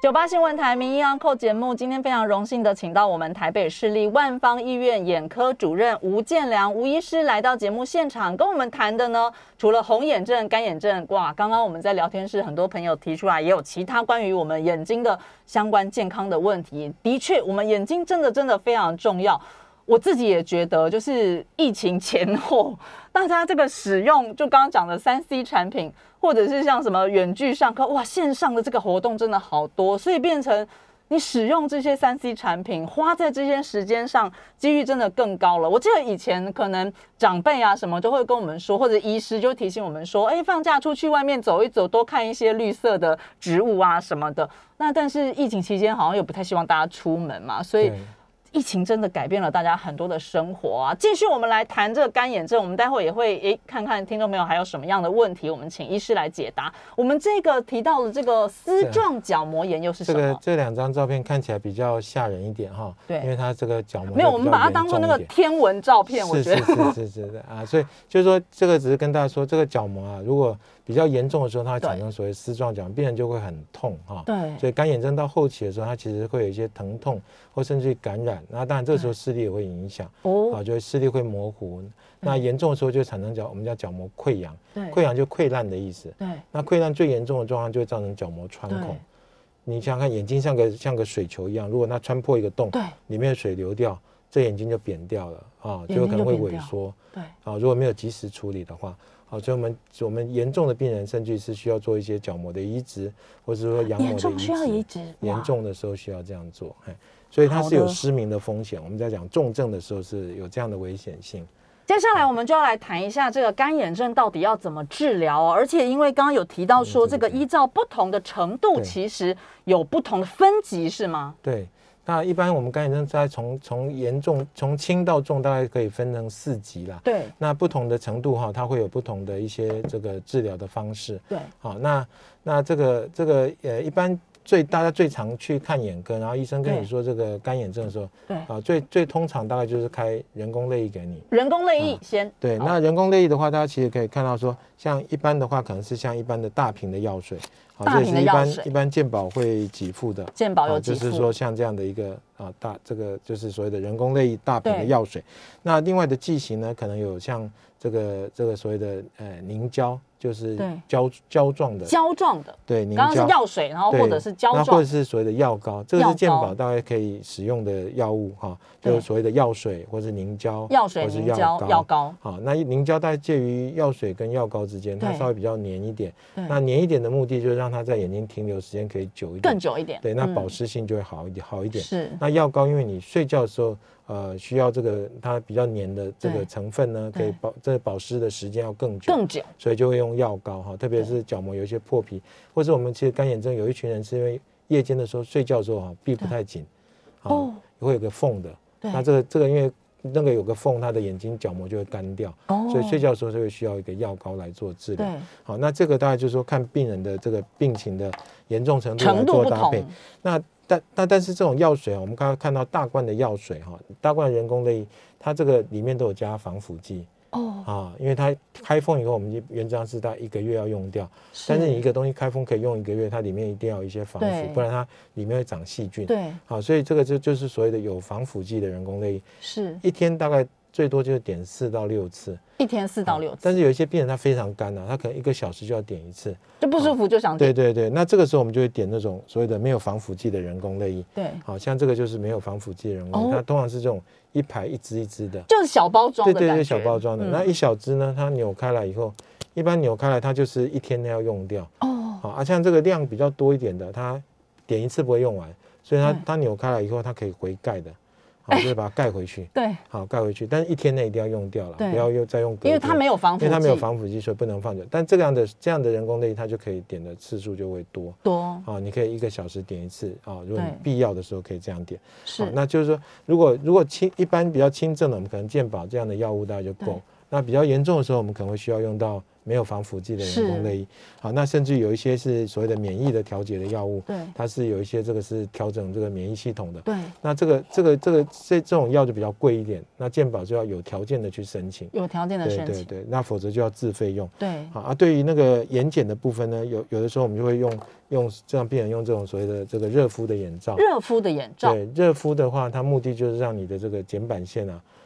九八新闻台名医安扣节目，今天非常荣幸的请到我们台北市立万方医院眼科主任吴建良吴医师来到节目现场，跟我们谈的呢，除了红眼症、干眼症，哇，刚刚我们在聊天室很多朋友提出来，也有其他关于我们眼睛的相关健康的问题。的确，我们眼睛真的真的非常重要。我自己也觉得，就是疫情前后，大家这个使用，就刚刚讲的三 C 产品，或者是像什么远距上课，哇，线上的这个活动真的好多，所以变成你使用这些三 C 产品，花在这些时间上，几率真的更高了。我记得以前可能长辈啊什么都会跟我们说，或者医师就提醒我们说，哎，放假出去外面走一走，多看一些绿色的植物啊什么的。那但是疫情期间好像又不太希望大家出门嘛，所以。疫情真的改变了大家很多的生活啊！继续，我们来谈这个干眼症。我们待会也会诶看看听众朋友还有什么样的问题，我们请医师来解答。我们这个提到的这个丝状角膜炎又是什么？这个这两张照片看起来比较吓人一点哈。对，因为它这个角膜没有，我们把它当做那个天文照片。是是是是是的啊，所以就是说这个只是跟大家说，这个角膜啊，如果比较严重的时候，它会产生所谓丝状角，病人就会很痛哈。对，所以干眼症到后期的时候，它其实会有一些疼痛，或甚至于感染。那当然这时候视力也会影响哦，啊，就会视力会模糊。那严重的时候就产生角，我们叫角膜溃疡。对，溃疡就溃烂的意思。对，那溃烂最严重的状况就会造成角膜穿孔。你想想看，眼睛像个像个水球一样，如果它穿破一个洞，对，里面的水流掉，这眼睛就扁掉了啊，就有可能会萎缩。对，啊，如果没有及时处理的话。好，所以我们我们严重的病人，甚至是需要做一些角膜的移植，或者说羊膜的移植。严重的时候需要这样做，所以它是有失明的风险。我们在讲重症的时候是有这样的危险性。接下来我们就要来谈一下这个干眼症到底要怎么治疗哦。而且因为刚刚有提到说，这个依照不同的程度，其实有不同的分级，是吗？对。那一般我们干眼症在从从严重从轻到重，大概可以分成四级啦。对。那不同的程度哈，它会有不同的一些这个治疗的方式。对。好，那那这个这个呃，一般最大家最常去看眼科，然后医生跟你说这个干眼症的时候，对啊，最最通常大概就是开人工泪液给你。人工泪液先对，那人工泪液的话，大家其实可以看到说，像一般的话，可能是像一般的大瓶的药水，好这是一般一般健保会给付的。健保有啊给付，就是说像这样的一个啊大这个就是所谓的人工泪液大瓶的对药水。那另外的剂型呢，可能有像这个这个所谓的呃凝胶，就是对。胶胶状的，胶状的，对凝刚刚是胶。药水，然后或者是胶那或者是所谓的药膏，这个是健保大概可以使用的药物哈，就是所谓的药水或是凝胶，药水、或是凝胶、药膏，好，那凝胶大概介于药水跟药膏之间，它稍微比较黏一点。那黏一点的目的就是让它在眼睛停留时间可以久一点，更久一点，对，那嗯。保湿性就会好一点，好一点。是。那药膏，因为你睡觉的时候，呃，需要这个它比较黏的这个成分呢，可以保这个保湿的时间要更久，更久，所以就会用药膏哈，特别是角膜有一些破皮，或者我们其实干眼症有一群人是因为夜间的时候睡觉的时候哈闭不太紧，啊哦，会有个缝的，那这个这个因为那个有个缝，他的眼睛角膜就会干掉，哦。所以睡觉的时候就会需要一个药膏来做治疗。对。好，那这个大概就是说看病人的这个病情的严重程度来做搭配。同。，那但但但是这种药水啊，我们刚刚看到大罐的药水哈，大罐人工泪，它这个里面都有加防腐剂哦，啊，因为它开封以后，我们原则上是大概一个月要用掉，但是你一个东西开封可以用一个月，它里面一定要有一些防腐，不然它里面会长细菌。对好，所以这个就就是所谓的有防腐剂的人工泪，是一天大概最多就是点四到六次，一天四到六次，但是有一些病人他非常干啊，他可能一个小时就要点一次。就不舒服就想点，对对对，那这个时候我们就会点那种所谓的没有防腐剂的人工泪液。对，好像这个就是没有防腐剂的人工它通常是这种一排一支一支的。就是小包装的，对对对，小包装的。嗯。那一小支呢，它扭开来以后，一般扭开来它就是一天内要用掉。哦，好，啊，像这个量比较多一点的，它点一次不会用完，所以它对。它扭开来以后，它可以回盖的，好，就是把它盖回去，对，好盖回去，但是一天内一定要用掉了，不要又再用。因为它没有防腐剂，因为它没有防腐剂，所以不能放久。但这样的这样的人工泪，它就可以点的次数就会多多啊。你可以一个小时点一次啊，如果你必要的时候可以这样点。是好，那就是说，如果如果轻一般比较轻症的，我们可能健保这样的药物大概就对够。那比较严重的时候，我们可能会需要用到没有防腐剂的人工泪液。好，那甚至有一些是所谓的免疫的调节的药物，对它是有一些这个是调整这个免疫系统的。对，那这个这个这个这这种药就比较贵一点，那健保就要有条件的去申请。有条件的对申请，对对，那否则就要自费用。对好啊，对于那个眼睑的部分呢，有有的时候我们就会用用这样病人用这种所谓的这个热敷的眼罩。热敷的眼罩，对，热敷的话，它目的就是让你的这个睑板腺啊，对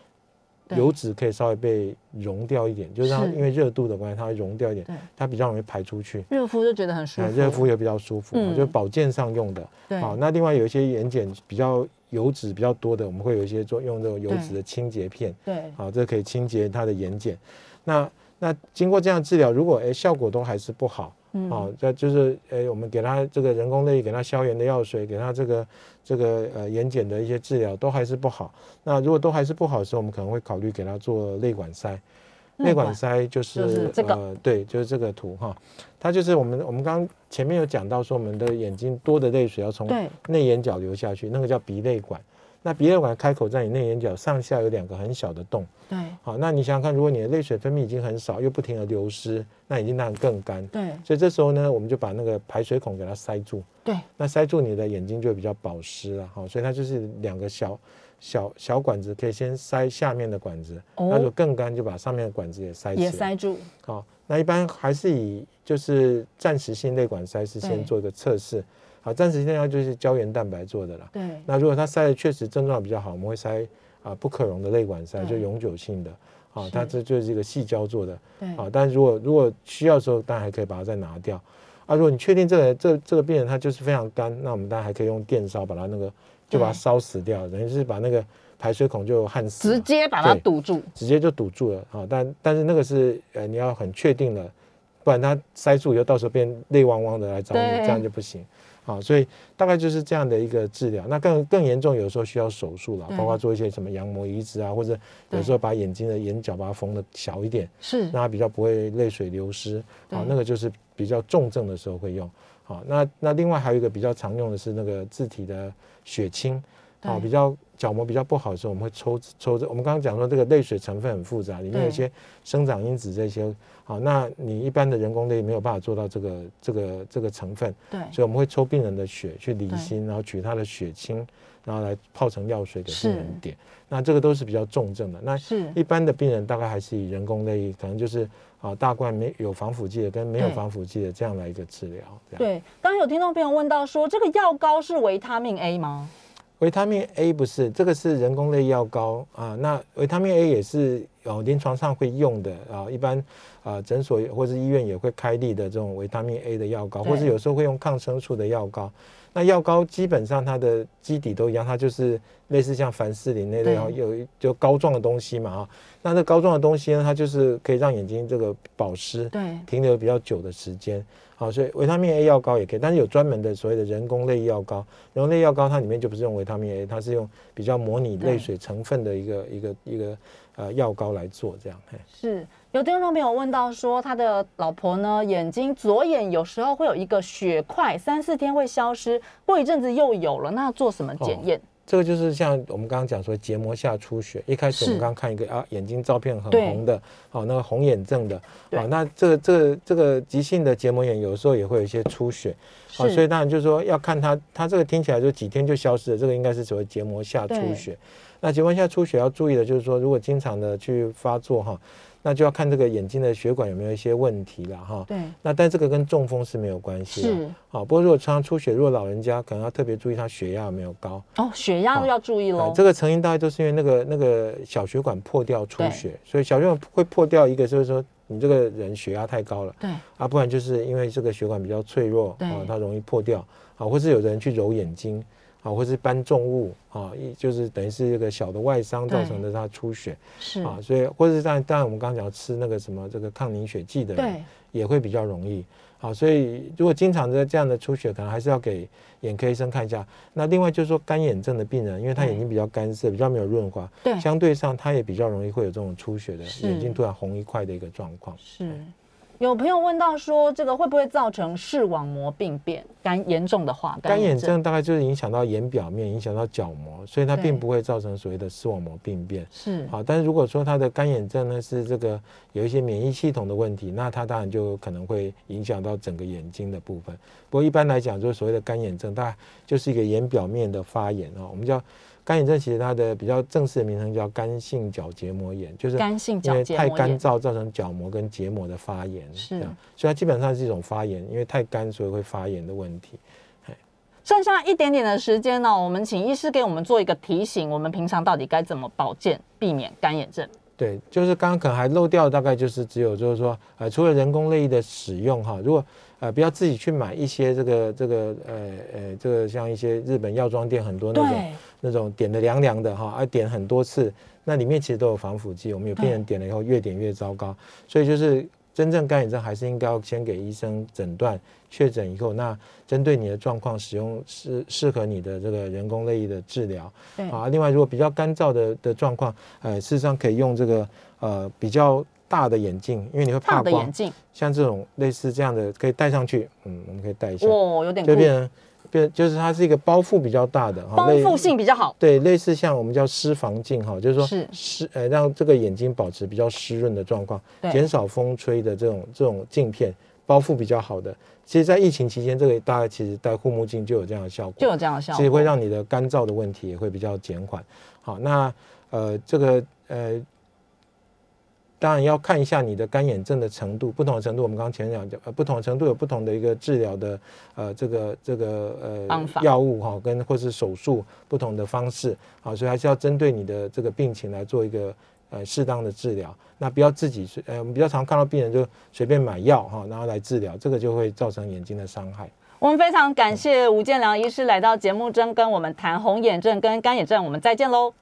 油脂可以稍微被溶掉一点，就是因为热度的关系，它会溶掉一点，它比较容易排出去。热敷就觉得很舒呃服，热敷也比较舒服，嗯。就保健上用的。对。好，那另外有一些眼睑比较油脂比较多的，我们会有一些做用这种油脂的清洁片，对。好，这可以清洁它的眼睑。那那经过这样治疗，如果哎效果都还是不好，嗯好，这就是诶，我们给他这个人工泪，给他消炎的药水，给他这个这个呃眼睑的一些治疗，都还是不好。那如果都还是不好的时候，我们可能会考虑给他做泪管塞。泪管塞就是呃，对，就是这个图哈，它就是我们我们刚刚前面有讲到说，我们的眼睛多的泪水要从内眼角流下去，那个叫鼻泪管。那鼻泪管开口在你内眼角上下有两个很小的洞，对好，那你想想看，如果你的泪水分泌已经很少，又不停的流失，那眼睛当然更干。对所以这时候呢，我们就把那个排水孔给它塞住，对那塞住你的眼睛就会比较保湿了，好，所以它就是两个小小小管子，可以先塞下面的管子，哦那如果更干，就把上面的管子也塞。也塞住，好，那一般还是以就是暂时性泪管塞是先做一个测试，好，暂时性它就是胶原蛋白做的啦。对那如果它塞的确实症状比较好，我们会塞啊不可溶的泪管塞，就永久性的，啊，它这就是一个细胶做的，对啊，但如果如果需要的时候，当然还可以把它再拿掉。啊，如果你确定这个这这个病人他就是非常干，那我们当然还可以用电烧把它那个就把它烧死掉，等于是把那个排水孔就焊死，直接把它堵住，直接就堵住了啊。但但是那个是呃你要很确定的，不然它塞住以后到时候变泪汪汪的来找你，这样就不行。好，所以大概就是这样的一个治疗。那更更严重，有时候需要手术了，包括做一些什么羊膜移植啊，或者有时候把眼睛的眼角把它缝的小一点，是让它比较不会泪水流失。啊，那个就是比较重症的时候会用。好，那那另外还有一个比较常用的是那个自体的血清。啊比较角膜比较不好的时候，我们会抽抽着。我们刚刚讲说这个泪水成分很复杂，里面有一些生长因子这些。好，那你一般的人工泪没有办法做到这个这个这个成分。对。所以我们会抽病人的血去离心，然后取他的血清，然后来泡成药水给病人点。那这个都是比较重症的。那是一般的病人大概还是以人工泪，可能就是啊大罐没有防腐剂的跟没有防腐剂的这样来一个治疗。对，刚刚有听众朋友问到说，这个药膏是维他命 A 吗？维他命 A 不是，这个是人工类药膏啊。那维他命 A 也是哦，临床上会用的啊。一般啊，诊所或者医院也会开立的这种维他命 A 的药膏，或者有时候会用抗生素的药膏。那药膏基本上它的基底都一样，它就是类似像凡士林那类，然后有就膏状的东西嘛啊。那这膏状的东西呢，它就是可以让眼睛这个保湿，对，停留比较久的时间。好，所以维他命 A 药膏也可以，但是有专门的所谓的人工类药膏。人工类药膏它里面就不是用维他命 A，它是用比较模拟泪水成分的一个一个一个呃药膏来做这样。是。有听众朋友问到说，他的老婆呢，眼睛左眼有时候会有一个血块，三四天会消失，过一阵子又有了，那做什么检验？这个就是像我们刚刚讲说结膜下出血，一开始我们刚刚看一个啊，眼睛照片很红的，好，那个红眼症的，好，那这个这个这个急性的结膜炎有时候也会有一些出血，好，所以当然就是说要看它，它这个听起来就几天就消失了，这个应该是所谓结膜下出血。那结膜下出血要注意的就是说，如果经常的去发作哈。那就要看这个眼睛的血管有没有一些问题了哈。对。那但这个跟中风是没有关系的。是。好，不过如果常常出血，如果老人家可能要特别注意他血压有没有高。哦，血压要注意喽。这个成因大概都是因为那个那个小血管破掉出血，所以小血管会破掉，一个就是说你这个人血压太高了。对。啊，不然就是因为这个血管比较脆弱，啊，它容易破掉。啊，或是有的人去揉眼睛。啊，或是搬重物啊，一就是等于是一个小的外伤造成的它出血，是啊，所以或者是当然，当然我们刚刚讲吃那个什么这个抗凝血剂的人，也会比较容易。好，所以如果经常的这样的出血，可能还是要给眼科医生看一下。那另外就是说干眼症的病人，因为他眼睛比较干涩，比较没有润滑，对，相对上他也比较容易会有这种出血的眼睛突然红一块的一个状况。是。有朋友问到说，这个会不会造成视网膜病变？干严重的话，干眼症大概就是影响到眼表面，影响到角膜，所以它并不会造成所谓的视网膜病变。是好，但是如果说它的干眼症呢是这个有一些免疫系统的问题，那它当然就可能会影响到整个眼睛的部分。不过一般来讲，就是所谓的干眼症，大概就是一个眼表面的发炎啊，我们叫。干眼症其实它的比较正式的名称叫干性角结膜炎，就是干性角结膜炎，太干燥造成角膜跟结膜的发炎，是，所以它基本上是一种发炎，因为太干所以会发炎的问题。剩下一点点的时间呢，我们请医师给我们做一个提醒，我们平常到底该怎么保健，避免干眼症？对，就是刚刚可能还漏掉，大概就是只有就是说，呃，除了人工泪液的使用哈，如果呃，不要自己去买一些这个这个呃呃，这个像一些日本药妆店很多那种那种点的凉凉的哈，啊点很多次，那里面其实都有防腐剂，我们有病人点了以后越点越糟糕，所以就是真正干眼症还是应该要先给医生诊断确诊以后，那针对你的状况使用适适合你的这个人工泪液的治疗。啊，另外如果比较干燥的的状况，呃，事实上可以用这个呃比较。大的眼镜，因为你会怕光，像这种类似这样的可以戴上去，嗯，我们可以戴一下，哦，有点就变成变，就是它是一个包覆比较大的，包覆性比较好，对，类似像我们叫湿防镜哈，就是说是湿，呃，让这个眼睛保持比较湿润的状况，减少风吹的这种这种镜片包覆比较好的。其实，在疫情期间，这个大概其实戴护目镜就有这样的效果，就有这样的效果，其实会让你的干燥的问题也会比较减缓。好，那呃，这个呃。当然要看一下你的干眼症的程度，不同的程度，我们刚刚前讲讲，呃，不同的程度有不同的一个治疗的，呃，这个这个呃药物哈，跟或是手术不同的方式，好，所以还是要针对你的这个病情来做一个呃适当的治疗。那不要自己是呃，我们比较常看到病人就随便买药哈，然后来治疗，这个就会造成眼睛的伤害。我们非常感谢吴建良医师来到节目中跟我们谈红眼症跟干眼症，我们再见喽。